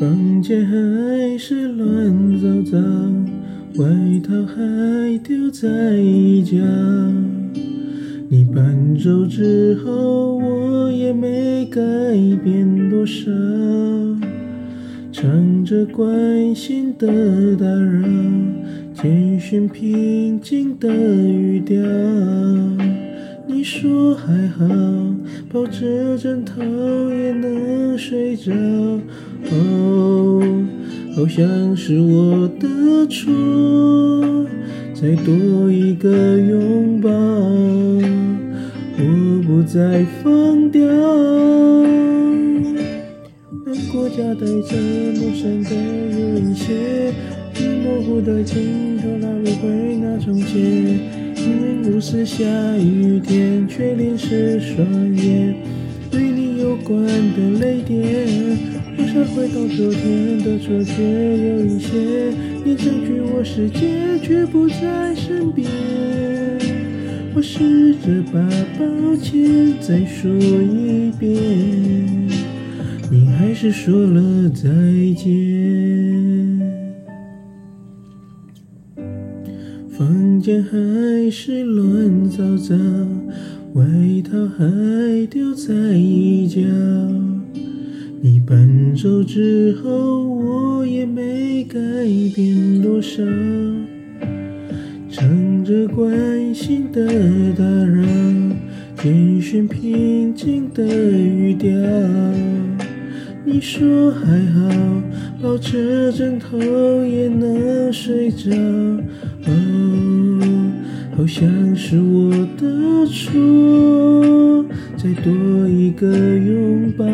房间还是乱糟糟，外套还丢在一角。你搬走之后，我也没改变多少，唱着关心的打扰，简讯平静的语调。你说还好，抱着枕头也能睡着。哦，好像是我的错，再多一个拥抱，我不再放掉。难过夹带着陌生的有一些，模糊的镜头拉不回那从前。明明不是下雨天，却淋湿双眼。与你有关的泪点。我想回到昨天的错觉，有一些你占据我世界，却不在身边。我试着把抱歉再说一遍，你还是说了再见。房间还是乱糟糟，外套还丢在一角。你搬走之后，我也没改变多少，唱着关心的打扰，简讯平静的语调。你说还好，抱着枕头也能睡着。好像是我的错，再多一个拥抱。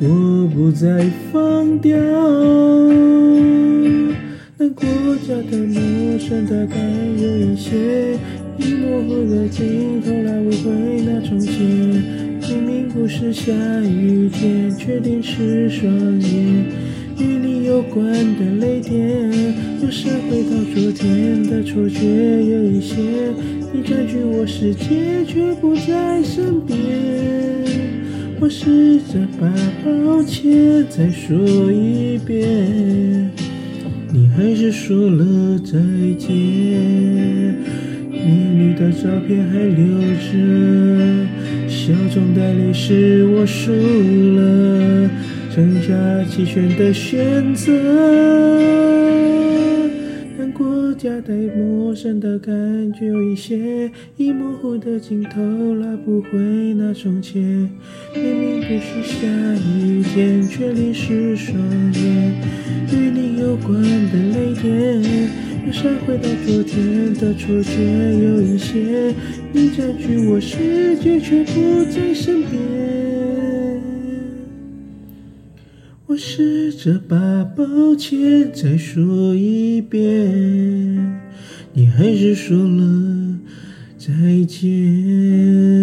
我不再放掉，难过夹带陌生的感，有一些已模糊的镜头拉不回那从前。明明不是下雨天，却淋湿双眼。与你有关的泪点，又是回到昨天的错觉，有一些你占据我世界，却不在身边。我试着把抱歉再说一遍，你还是说了再见。你的照片还留着，笑中带泪是我输了，剩下弃权的选择。难过夹带陌生的感觉，有一些已模糊的镜头拉不回那从前。明明不是下雨天，却淋湿双眼。与你有关的泪点，又闪回到昨天的错觉。有一些你占据我世界，却不在身边。我试着把抱歉再说一遍，你还是说了再见。